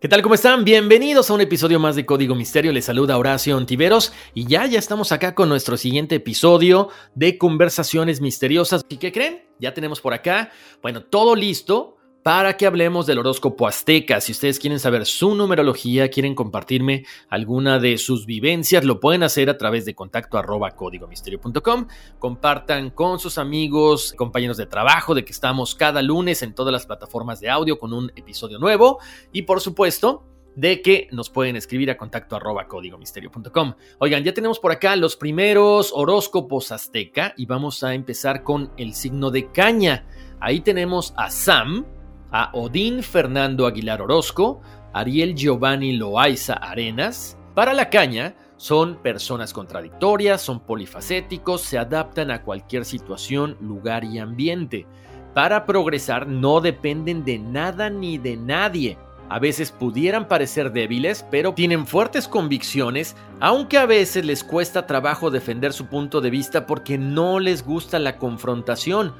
¿Qué tal? ¿Cómo están? Bienvenidos a un episodio más de Código Misterio. Les saluda Horacio Ontiveros y ya, ya estamos acá con nuestro siguiente episodio de Conversaciones Misteriosas. ¿Y qué creen? Ya tenemos por acá, bueno, todo listo para que hablemos del horóscopo azteca. Si ustedes quieren saber su numerología, quieren compartirme alguna de sus vivencias, lo pueden hacer a través de contacto arroba códigomisterio.com. Compartan con sus amigos, compañeros de trabajo, de que estamos cada lunes en todas las plataformas de audio con un episodio nuevo. Y por supuesto, de que nos pueden escribir a contacto arroba códigomisterio.com. Oigan, ya tenemos por acá los primeros horóscopos azteca y vamos a empezar con el signo de caña. Ahí tenemos a Sam, a Odín Fernando Aguilar Orozco, Ariel Giovanni Loaiza Arenas. Para la caña, son personas contradictorias, son polifacéticos, se adaptan a cualquier situación, lugar y ambiente. Para progresar no dependen de nada ni de nadie. A veces pudieran parecer débiles, pero tienen fuertes convicciones, aunque a veces les cuesta trabajo defender su punto de vista porque no les gusta la confrontación.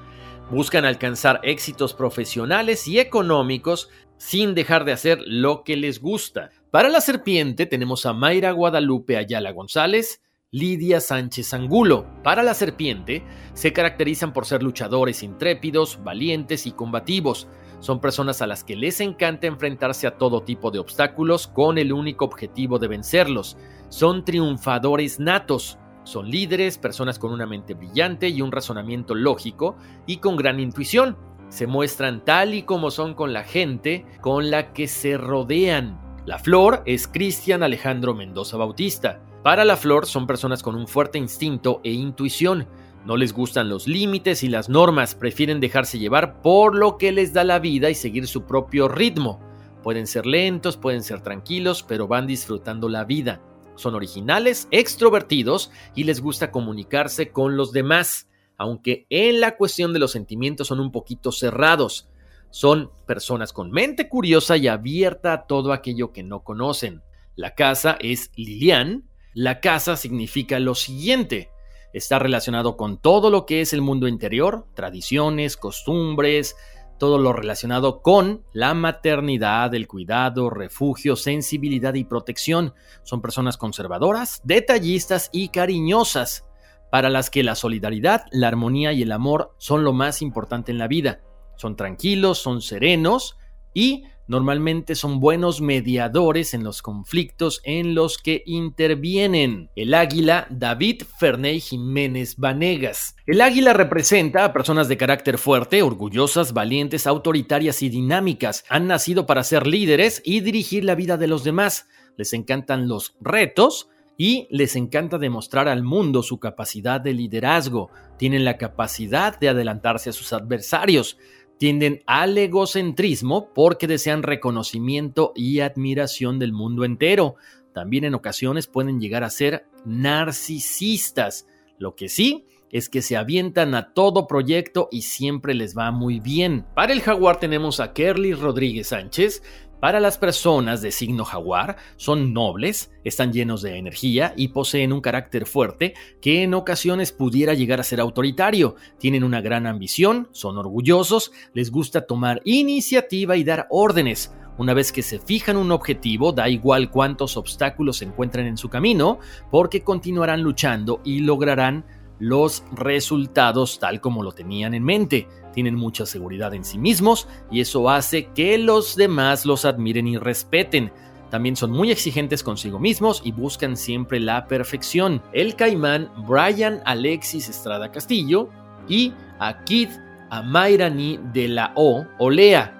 Buscan alcanzar éxitos profesionales y económicos sin dejar de hacer lo que les gusta. Para la serpiente tenemos a Mayra Guadalupe Ayala González, Lidia Sánchez Angulo. Para la serpiente se caracterizan por ser luchadores intrépidos, valientes y combativos. Son personas a las que les encanta enfrentarse a todo tipo de obstáculos con el único objetivo de vencerlos. Son triunfadores natos. Son líderes, personas con una mente brillante y un razonamiento lógico y con gran intuición. Se muestran tal y como son con la gente con la que se rodean. La flor es Cristian Alejandro Mendoza Bautista. Para la flor son personas con un fuerte instinto e intuición. No les gustan los límites y las normas, prefieren dejarse llevar por lo que les da la vida y seguir su propio ritmo. Pueden ser lentos, pueden ser tranquilos, pero van disfrutando la vida. Son originales, extrovertidos y les gusta comunicarse con los demás, aunque en la cuestión de los sentimientos son un poquito cerrados. Son personas con mente curiosa y abierta a todo aquello que no conocen. La casa es Lilian. La casa significa lo siguiente. Está relacionado con todo lo que es el mundo interior, tradiciones, costumbres, todo lo relacionado con la maternidad, el cuidado, refugio, sensibilidad y protección. Son personas conservadoras, detallistas y cariñosas, para las que la solidaridad, la armonía y el amor son lo más importante en la vida. Son tranquilos, son serenos y Normalmente son buenos mediadores en los conflictos en los que intervienen. El águila David Ferney Jiménez Vanegas. El águila representa a personas de carácter fuerte, orgullosas, valientes, autoritarias y dinámicas. Han nacido para ser líderes y dirigir la vida de los demás. Les encantan los retos, y les encanta demostrar al mundo su capacidad de liderazgo. Tienen la capacidad de adelantarse a sus adversarios tienden al egocentrismo porque desean reconocimiento y admiración del mundo entero. También en ocasiones pueden llegar a ser narcisistas. Lo que sí es que se avientan a todo proyecto y siempre les va muy bien. Para el jaguar tenemos a Kerly Rodríguez Sánchez, para las personas de signo jaguar, son nobles, están llenos de energía y poseen un carácter fuerte que en ocasiones pudiera llegar a ser autoritario. Tienen una gran ambición, son orgullosos, les gusta tomar iniciativa y dar órdenes. Una vez que se fijan un objetivo, da igual cuántos obstáculos se encuentren en su camino, porque continuarán luchando y lograrán los resultados tal como lo tenían en mente. Tienen mucha seguridad en sí mismos y eso hace que los demás los admiren y respeten. también son muy exigentes consigo mismos y buscan siempre la perfección. El caimán Brian Alexis Estrada Castillo y a Keith Amairani de la O, Olea,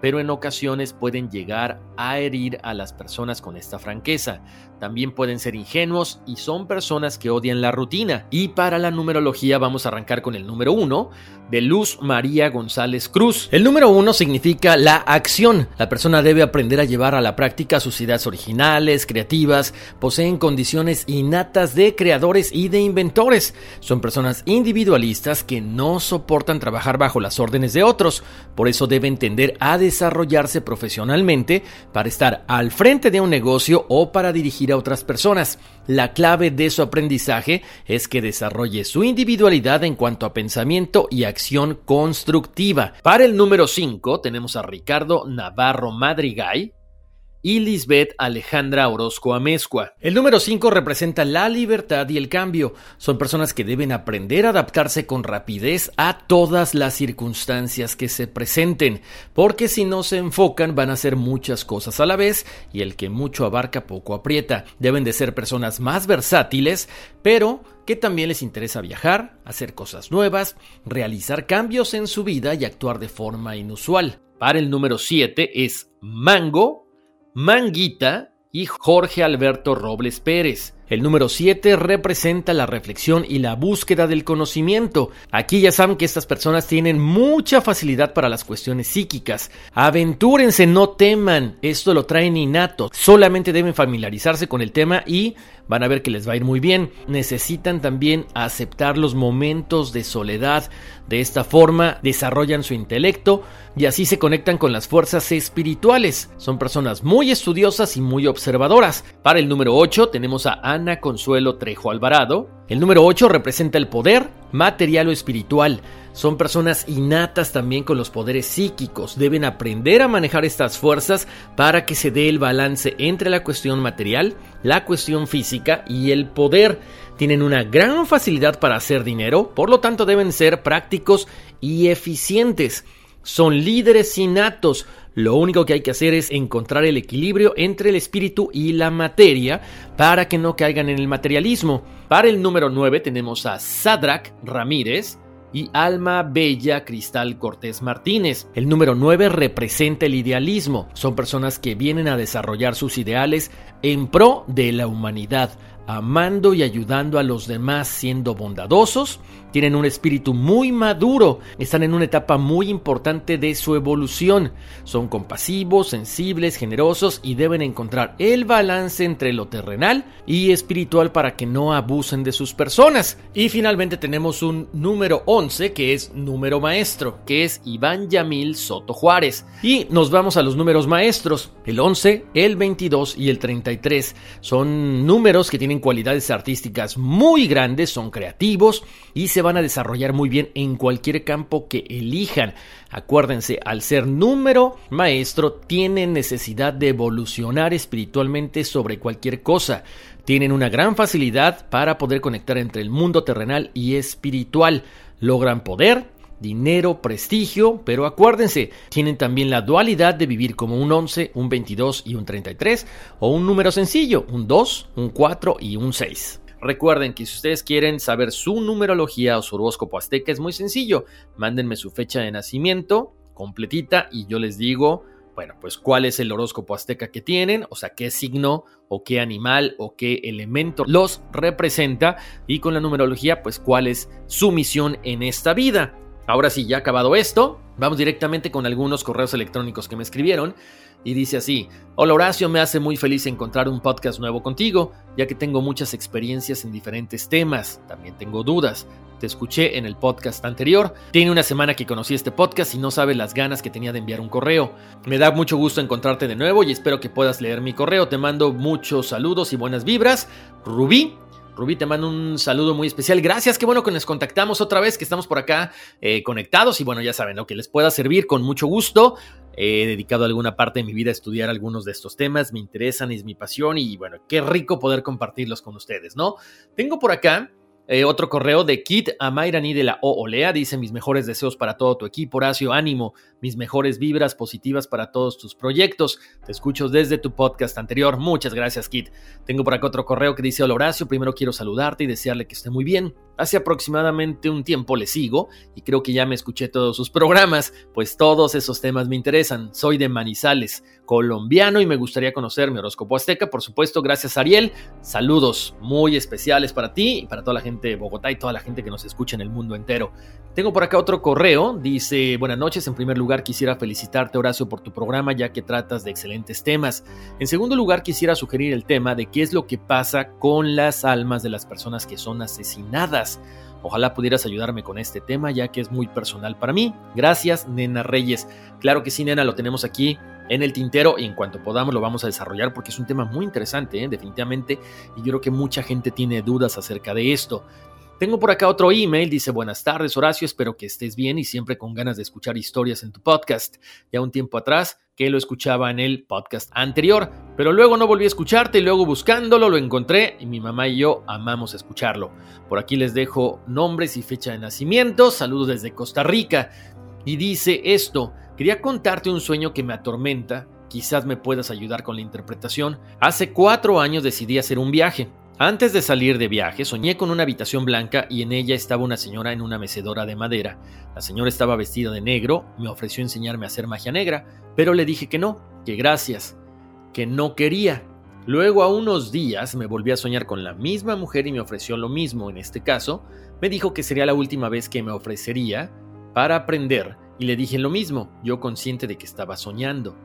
pero en ocasiones pueden llegar a herir a las personas con esta franqueza. También pueden ser ingenuos y son personas que odian la rutina. Y para la numerología vamos a arrancar con el número 1 de Luz María González Cruz. El número 1 significa la acción. La persona debe aprender a llevar a la práctica sus ideas originales, creativas, poseen condiciones innatas de creadores y de inventores. Son personas individualistas que no soportan trabajar bajo las órdenes de otros. Por eso deben tender a desarrollarse profesionalmente para estar al frente de un negocio o para dirigir a otras personas. La clave de su aprendizaje es que desarrolle su individualidad en cuanto a pensamiento y acción constructiva. Para el número 5 tenemos a Ricardo Navarro Madrigay, y Lisbeth Alejandra Orozco Amezcua. El número 5 representa la libertad y el cambio. Son personas que deben aprender a adaptarse con rapidez a todas las circunstancias que se presenten, porque si no se enfocan van a hacer muchas cosas a la vez y el que mucho abarca poco aprieta. Deben de ser personas más versátiles, pero que también les interesa viajar, hacer cosas nuevas, realizar cambios en su vida y actuar de forma inusual. Para el número 7 es Mango Manguita y Jorge Alberto Robles Pérez. El número 7 representa la reflexión y la búsqueda del conocimiento. Aquí ya saben que estas personas tienen mucha facilidad para las cuestiones psíquicas. Aventúrense, no teman, esto lo traen innato. Solamente deben familiarizarse con el tema y van a ver que les va a ir muy bien. Necesitan también aceptar los momentos de soledad. De esta forma desarrollan su intelecto y así se conectan con las fuerzas espirituales. Son personas muy estudiosas y muy observadoras. Para el número 8 tenemos a Ana Consuelo Trejo Alvarado. El número 8 representa el poder material o espiritual. Son personas innatas también con los poderes psíquicos. Deben aprender a manejar estas fuerzas para que se dé el balance entre la cuestión material, la cuestión física y el poder. Tienen una gran facilidad para hacer dinero, por lo tanto deben ser prácticos y eficientes. Son líderes innatos, lo único que hay que hacer es encontrar el equilibrio entre el espíritu y la materia para que no caigan en el materialismo. Para el número 9 tenemos a Sadrach Ramírez, y Alma Bella Cristal Cortés Martínez. El número 9 representa el idealismo. Son personas que vienen a desarrollar sus ideales en pro de la humanidad, amando y ayudando a los demás siendo bondadosos, tienen un espíritu muy maduro, están en una etapa muy importante de su evolución, son compasivos, sensibles, generosos y deben encontrar el balance entre lo terrenal y espiritual para que no abusen de sus personas. Y finalmente tenemos un número 11 que es número maestro, que es Iván Yamil Soto Juárez. Y nos vamos a los números maestros, el 11, el 22 y el 33. Son números que tienen cualidades artísticas muy grandes, son creativos y se van a desarrollar muy bien en cualquier campo que elijan. Acuérdense, al ser número maestro, tienen necesidad de evolucionar espiritualmente sobre cualquier cosa. Tienen una gran facilidad para poder conectar entre el mundo terrenal y espiritual. Logran poder, dinero, prestigio, pero acuérdense, tienen también la dualidad de vivir como un 11, un 22 y un 33, o un número sencillo, un 2, un 4 y un 6. Recuerden que si ustedes quieren saber su numerología o su horóscopo azteca es muy sencillo, mándenme su fecha de nacimiento completita y yo les digo, bueno, pues cuál es el horóscopo azteca que tienen, o sea, qué signo o qué animal o qué elemento los representa y con la numerología, pues cuál es su misión en esta vida. Ahora sí, ya acabado esto, vamos directamente con algunos correos electrónicos que me escribieron. Y dice así, hola Horacio, me hace muy feliz encontrar un podcast nuevo contigo, ya que tengo muchas experiencias en diferentes temas, también tengo dudas. Te escuché en el podcast anterior. Tiene una semana que conocí este podcast y no sabes las ganas que tenía de enviar un correo. Me da mucho gusto encontrarte de nuevo y espero que puedas leer mi correo. Te mando muchos saludos y buenas vibras. Rubí Rubí, te mando un saludo muy especial. Gracias, qué bueno que nos contactamos otra vez, que estamos por acá eh, conectados y bueno, ya saben, lo que les pueda servir con mucho gusto. He dedicado alguna parte de mi vida a estudiar algunos de estos temas, me interesan, es mi pasión y bueno, qué rico poder compartirlos con ustedes, ¿no? Tengo por acá eh, otro correo de Kit a Mayrani de la O Olea dice mis mejores deseos para todo tu equipo, Horacio, ánimo, mis mejores vibras positivas para todos tus proyectos. Te escucho desde tu podcast anterior. Muchas gracias, Kit. Tengo por acá otro correo que dice, hola Horacio, primero quiero saludarte y desearle que esté muy bien. Hace aproximadamente un tiempo le sigo y creo que ya me escuché todos sus programas, pues todos esos temas me interesan. Soy de Manizales, colombiano y me gustaría conocer mi horóscopo azteca, por supuesto. Gracias, Ariel. Saludos muy especiales para ti y para toda la gente de Bogotá y toda la gente que nos escucha en el mundo entero. Tengo por acá otro correo, dice, buenas noches, en primer lugar quisiera felicitarte Horacio por tu programa ya que tratas de excelentes temas. En segundo lugar quisiera sugerir el tema de qué es lo que pasa con las almas de las personas que son asesinadas. Ojalá pudieras ayudarme con este tema ya que es muy personal para mí. Gracias, Nena Reyes. Claro que sí, Nena, lo tenemos aquí en el tintero y en cuanto podamos lo vamos a desarrollar porque es un tema muy interesante, ¿eh? definitivamente, y yo creo que mucha gente tiene dudas acerca de esto. Tengo por acá otro email, dice buenas tardes Horacio, espero que estés bien y siempre con ganas de escuchar historias en tu podcast. Ya un tiempo atrás que lo escuchaba en el podcast anterior, pero luego no volví a escucharte y luego buscándolo lo encontré y mi mamá y yo amamos escucharlo. Por aquí les dejo nombres y fecha de nacimiento, saludos desde Costa Rica y dice esto, quería contarte un sueño que me atormenta, quizás me puedas ayudar con la interpretación. Hace cuatro años decidí hacer un viaje. Antes de salir de viaje, soñé con una habitación blanca y en ella estaba una señora en una mecedora de madera. La señora estaba vestida de negro, me ofreció enseñarme a hacer magia negra, pero le dije que no, que gracias, que no quería. Luego a unos días me volví a soñar con la misma mujer y me ofreció lo mismo, en este caso, me dijo que sería la última vez que me ofrecería para aprender y le dije lo mismo, yo consciente de que estaba soñando.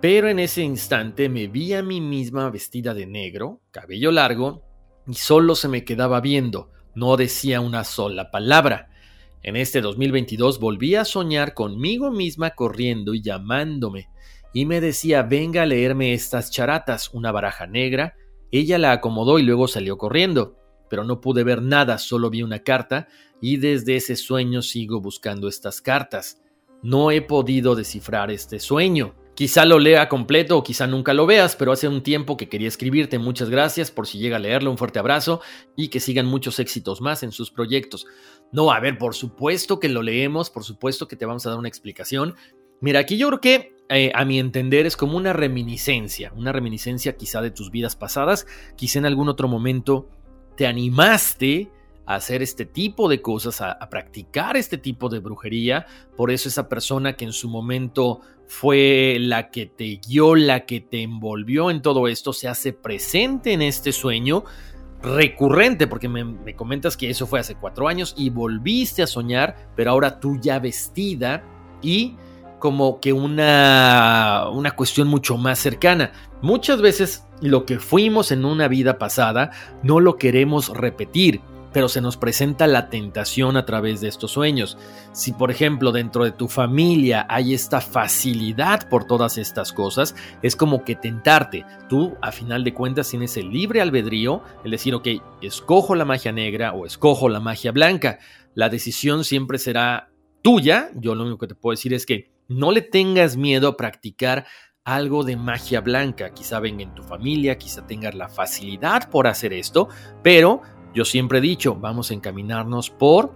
Pero en ese instante me vi a mí misma vestida de negro, cabello largo, y solo se me quedaba viendo, no decía una sola palabra. En este 2022 volví a soñar conmigo misma corriendo y llamándome, y me decía, venga a leerme estas charatas, una baraja negra. Ella la acomodó y luego salió corriendo, pero no pude ver nada, solo vi una carta, y desde ese sueño sigo buscando estas cartas. No he podido descifrar este sueño. Quizá lo lea completo o quizá nunca lo veas, pero hace un tiempo que quería escribirte. Muchas gracias por si llega a leerlo. Un fuerte abrazo y que sigan muchos éxitos más en sus proyectos. No, a ver, por supuesto que lo leemos, por supuesto que te vamos a dar una explicación. Mira, aquí yo creo que eh, a mi entender es como una reminiscencia, una reminiscencia quizá de tus vidas pasadas, quizá en algún otro momento te animaste a hacer este tipo de cosas, a, practicar este tipo de brujería. Por eso esa persona que en su momento fue la que te guió, la que te envolvió en todo esto, se hace presente en este sueño recurrente, porque me, me, comentas que eso fue hace cuatro años y volviste a soñar, pero ahora tú ya vestida y como que una, una cuestión mucho más cercana. Muchas veces lo que fuimos en una vida pasada no lo queremos repetir pero se nos presenta la tentación a través de estos sueños. Si por ejemplo dentro de tu familia hay esta facilidad por todas estas cosas, es como que tentarte. Tú a final de cuentas tienes el libre albedrío, el decir, ok, escojo la magia negra o escojo la magia blanca. La decisión siempre será tuya. Yo lo único que te puedo decir es que no le tengas miedo a practicar algo de magia blanca. Quizá venga en tu familia, quizá tengas la facilidad por hacer esto, pero yo siempre he dicho, vamos a encaminarnos por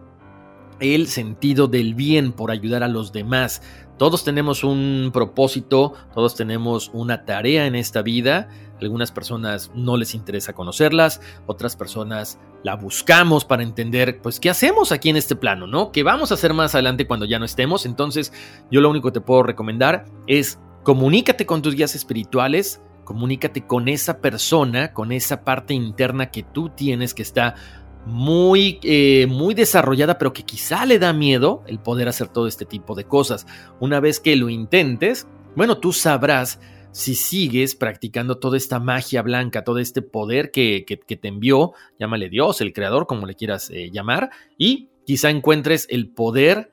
el sentido del bien, por ayudar a los demás. Todos tenemos un propósito, todos tenemos una tarea en esta vida. Algunas personas no les interesa conocerlas, otras personas la buscamos para entender, pues, qué hacemos aquí en este plano, ¿no? ¿Qué vamos a hacer más adelante cuando ya no estemos? Entonces, yo lo único que te puedo recomendar es comunícate con tus guías espirituales, Comunícate con esa persona, con esa parte interna que tú tienes que está muy, eh, muy desarrollada, pero que quizá le da miedo el poder hacer todo este tipo de cosas. Una vez que lo intentes, bueno, tú sabrás si sigues practicando toda esta magia blanca, todo este poder que, que, te envió, llámale Dios, el creador, como le quieras eh, llamar, y quizá encuentres el poder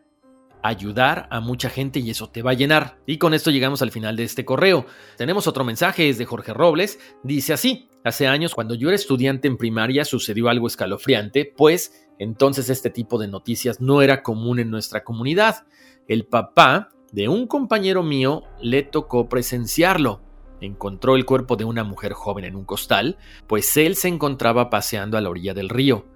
ayudar a mucha gente y eso te va a llenar. Y con esto llegamos al final de este correo. Tenemos otro mensaje, es de Jorge Robles. Dice así, Hace años, cuando yo era estudiante en primaria, sucedió algo escalofriante, pues entonces este tipo de noticias no era común en nuestra comunidad. El papá de un compañero mío le tocó presenciarlo. Encontró el cuerpo de una mujer joven en un costal, pues él se encontraba paseando a la orilla del río.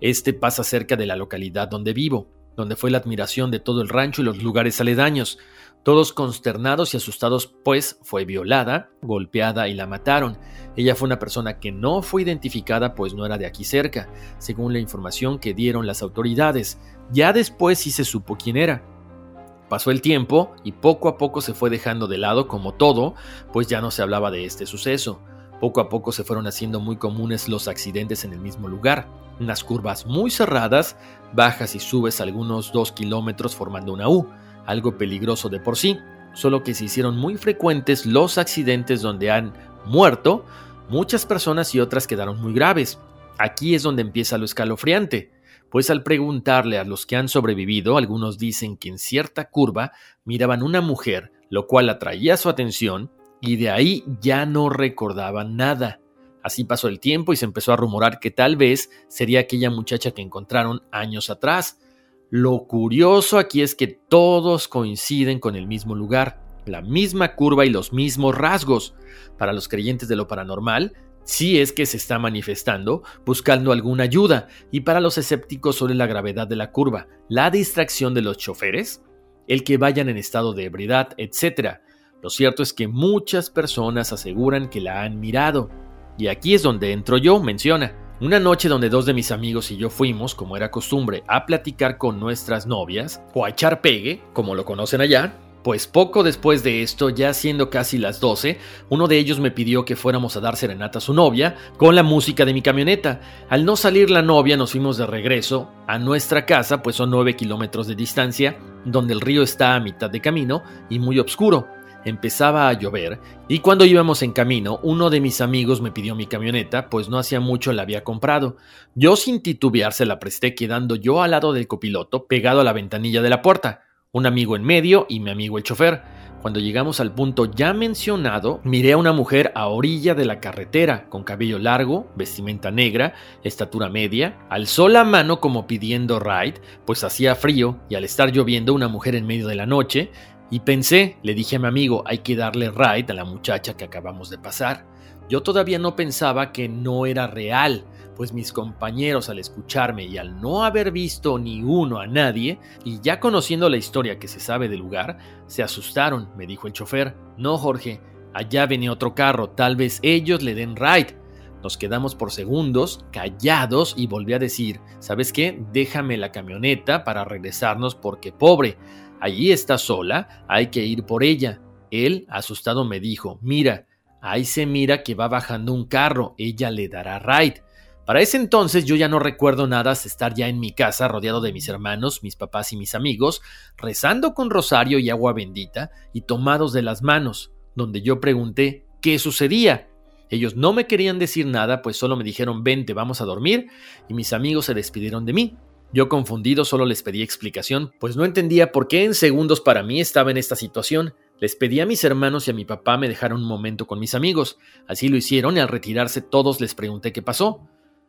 Este pasa cerca de la localidad donde vivo, donde fue la admiración de todo el rancho y los lugares aledaños. Todos consternados y asustados, pues fue violada, golpeada y la mataron. Ella fue una persona que no fue identificada, pues no era de aquí cerca, según la información que dieron las autoridades. Ya después sí se supo quién era. Pasó el tiempo y poco a poco se fue dejando de lado como todo, pues ya no se hablaba de este suceso. Poco a poco se fueron haciendo muy comunes los accidentes en el mismo lugar, unas curvas muy cerradas, bajas y subes algunos dos kilómetros formando una U, algo peligroso de por sí, solo que se hicieron muy frecuentes los accidentes donde han muerto muchas personas y otras quedaron muy graves. Aquí es donde empieza lo escalofriante pues al preguntarle a los que han sobrevivido, algunos dicen que en cierta curva miraban una mujer, lo cual atraía su atención, y de ahí ya no recordaban nada. Así pasó el tiempo y se empezó a rumorar que tal vez sería aquella muchacha que encontraron años atrás. Lo curioso aquí es que todos coinciden con el mismo lugar, la misma curva y los mismos rasgos. Para los creyentes de lo paranormal, si es que se está manifestando buscando alguna ayuda y para los escépticos sobre la gravedad de la curva, la distracción de los choferes, el que vayan en estado de ebriedad, etc. Lo cierto es que muchas personas aseguran que la han mirado. Y aquí es donde entro yo, menciona. Una noche donde dos de mis amigos y yo fuimos, como era costumbre, a platicar con nuestras novias, o a echar pegue, como lo conocen allá, pues poco después de esto, ya siendo casi las 12, uno de ellos me pidió que fuéramos a dar serenata a su novia con la música de mi camioneta. Al no salir la novia nos fuimos de regreso a nuestra casa, pues son 9 kilómetros de distancia, donde el río está a mitad de camino y muy oscuro. Empezaba a llover y cuando íbamos en camino, uno de mis amigos me pidió mi camioneta, pues no hacía mucho la había comprado. Yo sin titubear se la presté quedando yo al lado del copiloto, pegado a la ventanilla de la puerta un amigo en medio y mi amigo el chofer. Cuando llegamos al punto ya mencionado, miré a una mujer a orilla de la carretera, con cabello largo, vestimenta negra, estatura media, alzó la mano como pidiendo ride, pues hacía frío y al estar lloviendo una mujer en medio de la noche, y pensé, le dije a mi amigo, hay que darle ride a la muchacha que acabamos de pasar. Yo todavía no pensaba que no era real, pues mis compañeros al escucharme y al no haber visto ni uno a nadie, y ya conociendo la historia que se sabe del lugar, se asustaron, me dijo el chofer. No, Jorge, allá venía otro carro, tal vez ellos le den ride. Nos quedamos por segundos, callados, y volví a decir, ¿sabes qué? Déjame la camioneta para regresarnos porque pobre, allí está sola, hay que ir por ella. Él, asustado, me dijo, mira, ahí se mira que va bajando un carro, ella le dará ride. Para ese entonces yo ya no recuerdo nada estar ya en mi casa rodeado de mis hermanos, mis papás y mis amigos, rezando con rosario y agua bendita y tomados de las manos, donde yo pregunté qué sucedía. Ellos no me querían decir nada, pues solo me dijeron vente, vamos a dormir, y mis amigos se despidieron de mí. Yo confundido solo les pedí explicación, pues no entendía por qué en segundos para mí estaba en esta situación. Les pedí a mis hermanos y a mi papá me dejaron un momento con mis amigos. Así lo hicieron y al retirarse todos les pregunté qué pasó.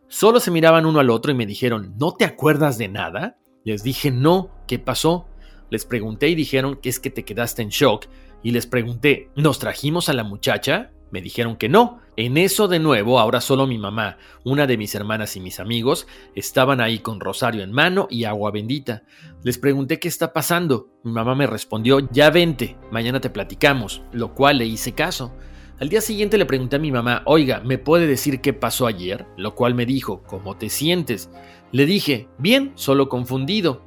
Solo se miraban uno al otro y me dijeron, ¿no te acuerdas de nada? Les dije, no, ¿qué pasó? Les pregunté y dijeron que es que te quedaste en shock. Y les pregunté, ¿nos trajimos a la muchacha? Me dijeron que no. En eso de nuevo, ahora solo mi mamá, una de mis hermanas y mis amigos estaban ahí con rosario en mano y agua bendita. Les pregunté qué está pasando. Mi mamá me respondió, ya vente, mañana te platicamos, lo cual le hice caso. Al día siguiente le pregunté a mi mamá, oiga, ¿me puede decir qué pasó ayer? Lo cual me dijo, ¿cómo te sientes? Le dije, bien, solo confundido.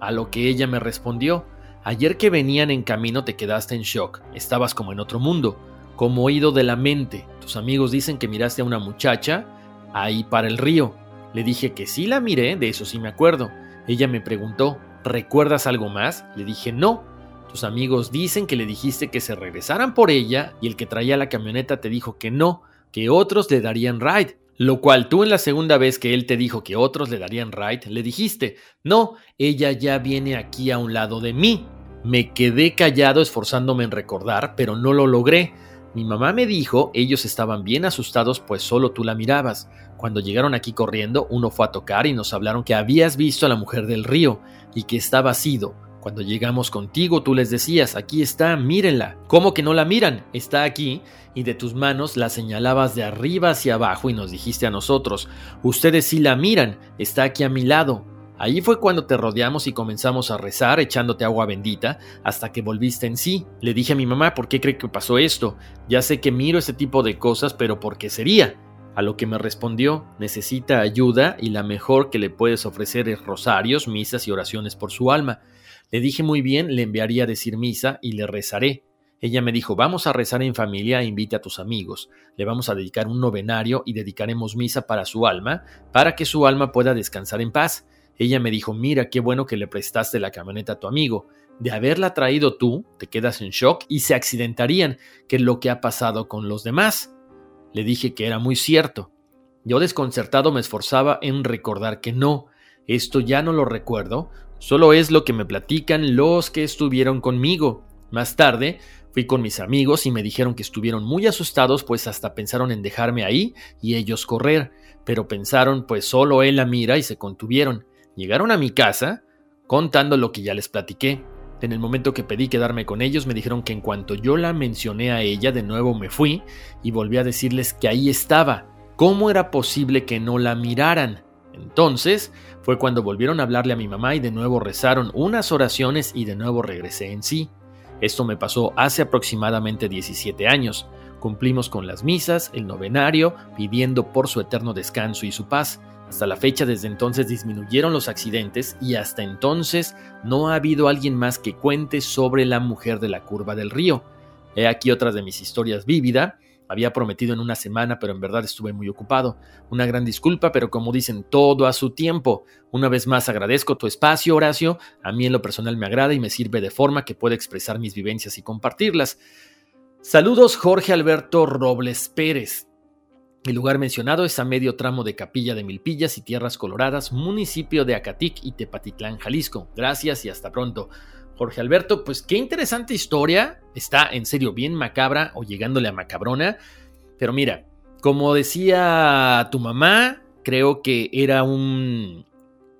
A lo que ella me respondió, ayer que venían en camino te quedaste en shock, estabas como en otro mundo, como oído de la mente. Tus amigos dicen que miraste a una muchacha ahí para el río. Le dije que sí la miré, de eso sí me acuerdo. Ella me preguntó, ¿recuerdas algo más? Le dije no. Tus amigos dicen que le dijiste que se regresaran por ella y el que traía la camioneta te dijo que no, que otros le darían ride. Lo cual tú en la segunda vez que él te dijo que otros le darían ride, le dijiste, no, ella ya viene aquí a un lado de mí. Me quedé callado esforzándome en recordar, pero no lo logré. Mi mamá me dijo, ellos estaban bien asustados pues solo tú la mirabas. Cuando llegaron aquí corriendo, uno fue a tocar y nos hablaron que habías visto a la mujer del río y que estaba sido. Cuando llegamos contigo, tú les decías, aquí está, mírenla. ¿Cómo que no la miran? Está aquí. Y de tus manos la señalabas de arriba hacia abajo y nos dijiste a nosotros, ustedes sí la miran, está aquí a mi lado. Allí fue cuando te rodeamos y comenzamos a rezar echándote agua bendita hasta que volviste en sí. Le dije a mi mamá, ¿por qué cree que pasó esto? Ya sé que miro ese tipo de cosas, pero ¿por qué sería? A lo que me respondió, necesita ayuda y la mejor que le puedes ofrecer es rosarios, misas y oraciones por su alma. Le dije muy bien, le enviaría a decir misa y le rezaré. Ella me dijo, vamos a rezar en familia e invite a tus amigos. Le vamos a dedicar un novenario y dedicaremos misa para su alma, para que su alma pueda descansar en paz. Ella me dijo, mira qué bueno que le prestaste la camioneta a tu amigo. De haberla traído tú, te quedas en shock y se accidentarían, que es lo que ha pasado con los demás. Le dije que era muy cierto. Yo desconcertado me esforzaba en recordar que no, esto ya no lo recuerdo, solo es lo que me platican los que estuvieron conmigo. Más tarde, fui con mis amigos y me dijeron que estuvieron muy asustados pues hasta pensaron en dejarme ahí y ellos correr, pero pensaron pues solo él la mira y se contuvieron. Llegaron a mi casa contando lo que ya les platiqué. En el momento que pedí quedarme con ellos me dijeron que en cuanto yo la mencioné a ella de nuevo me fui y volví a decirles que ahí estaba. ¿Cómo era posible que no la miraran? Entonces fue cuando volvieron a hablarle a mi mamá y de nuevo rezaron unas oraciones y de nuevo regresé en sí. Esto me pasó hace aproximadamente 17 años. Cumplimos con las misas, el novenario, pidiendo por su eterno descanso y su paz. Hasta la fecha desde entonces disminuyeron los accidentes y hasta entonces no ha habido alguien más que cuente sobre la mujer de la curva del río. He aquí otras de mis historias vívida. Había prometido en una semana, pero en verdad estuve muy ocupado. Una gran disculpa, pero como dicen, todo a su tiempo. Una vez más agradezco tu espacio, Horacio. A mí en lo personal me agrada y me sirve de forma que pueda expresar mis vivencias y compartirlas. Saludos Jorge Alberto Robles Pérez. El lugar mencionado es a medio tramo de Capilla de Milpillas y Tierras Coloradas, municipio de Acatic y Tepatitlán, Jalisco. Gracias y hasta pronto. Jorge Alberto, pues qué interesante historia. Está en serio bien macabra o llegándole a macabrona. Pero mira, como decía tu mamá, creo que era un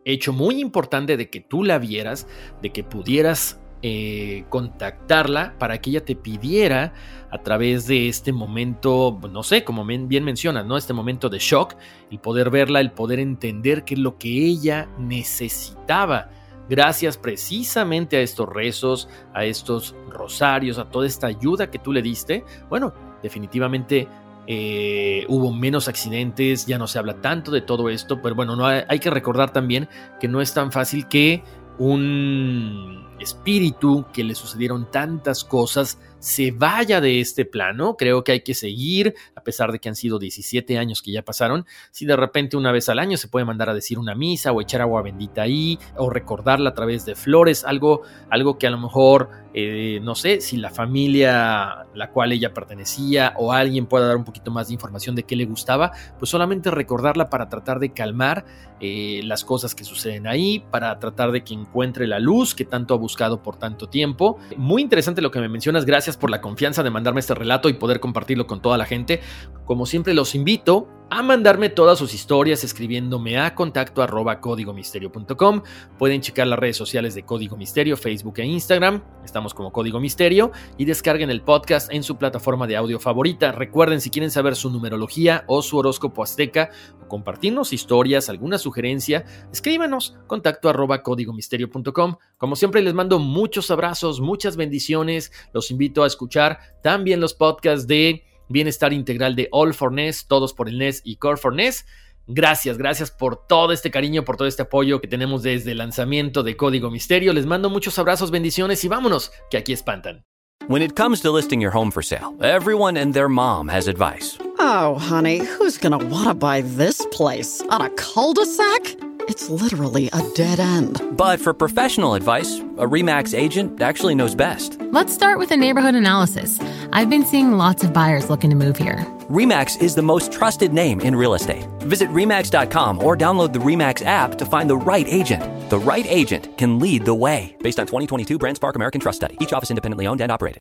hecho muy importante de que tú la vieras, de que pudieras eh, contactarla para que ella te pidiera a través de este momento, no sé, como bien mencionas, ¿no? Este momento de shock, el poder verla, el poder entender qué es lo que ella necesitaba. Gracias precisamente a estos rezos, a estos rosarios, a toda esta ayuda que tú le diste, bueno, definitivamente eh, hubo menos accidentes, ya no se habla tanto de todo esto, pero bueno, no hay que recordar también que no es tan fácil que un espíritu que le sucedieron tantas cosas se vaya de este plano. Creo que hay que seguir, a pesar de que han sido 17 años que ya pasaron. Si de repente una vez al año se puede mandar a decir una misa o echar agua bendita ahí o recordarla a través de flores, algo, algo que a lo mejor, eh, no sé, si la familia a la cual ella pertenecía o alguien pueda dar un poquito más de información de qué le gustaba, pues solamente recordarla para tratar de calmar eh, las cosas que suceden ahí, para tratar de que encuentre la luz que tanto ha buscado por tanto tiempo. Muy interesante lo que me mencionas, gracias por la confianza de mandarme este relato y poder compartirlo con toda la gente. Como siempre los invito a mandarme todas sus historias escribiéndome a contacto arroba códigomisterio.com. Pueden checar las redes sociales de Código Misterio, Facebook e Instagram. Estamos como Código Misterio y descarguen el podcast en su plataforma de audio favorita. Recuerden si quieren saber su numerología o su horóscopo azteca o compartirnos historias, alguna sugerencia, escríbanos contacto arroba códigomisterio.com. Como siempre les mando muchos abrazos, muchas bendiciones. Los invito a escuchar también los podcasts de bienestar integral de All for NES, todos por el NES y Core for NES. Gracias, gracias por todo este cariño, por todo este apoyo que tenemos desde el lanzamiento de Código Misterio. Les mando muchos abrazos, bendiciones y vámonos, que aquí espantan. When it comes to listing your home for sale, everyone and their mom has advice. Oh, honey, who's want to buy this place? On a cul-de-sac? It's literally a dead end. But for professional advice, a REMAX agent actually knows best. Let's start with a neighborhood analysis. I've been seeing lots of buyers looking to move here. REMAX is the most trusted name in real estate. Visit REMAX.com or download the REMAX app to find the right agent. The right agent can lead the way. Based on 2022 BrandSpark American Trust Study. Each office independently owned and operated.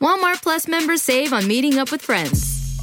Walmart Plus members save on meeting up with friends.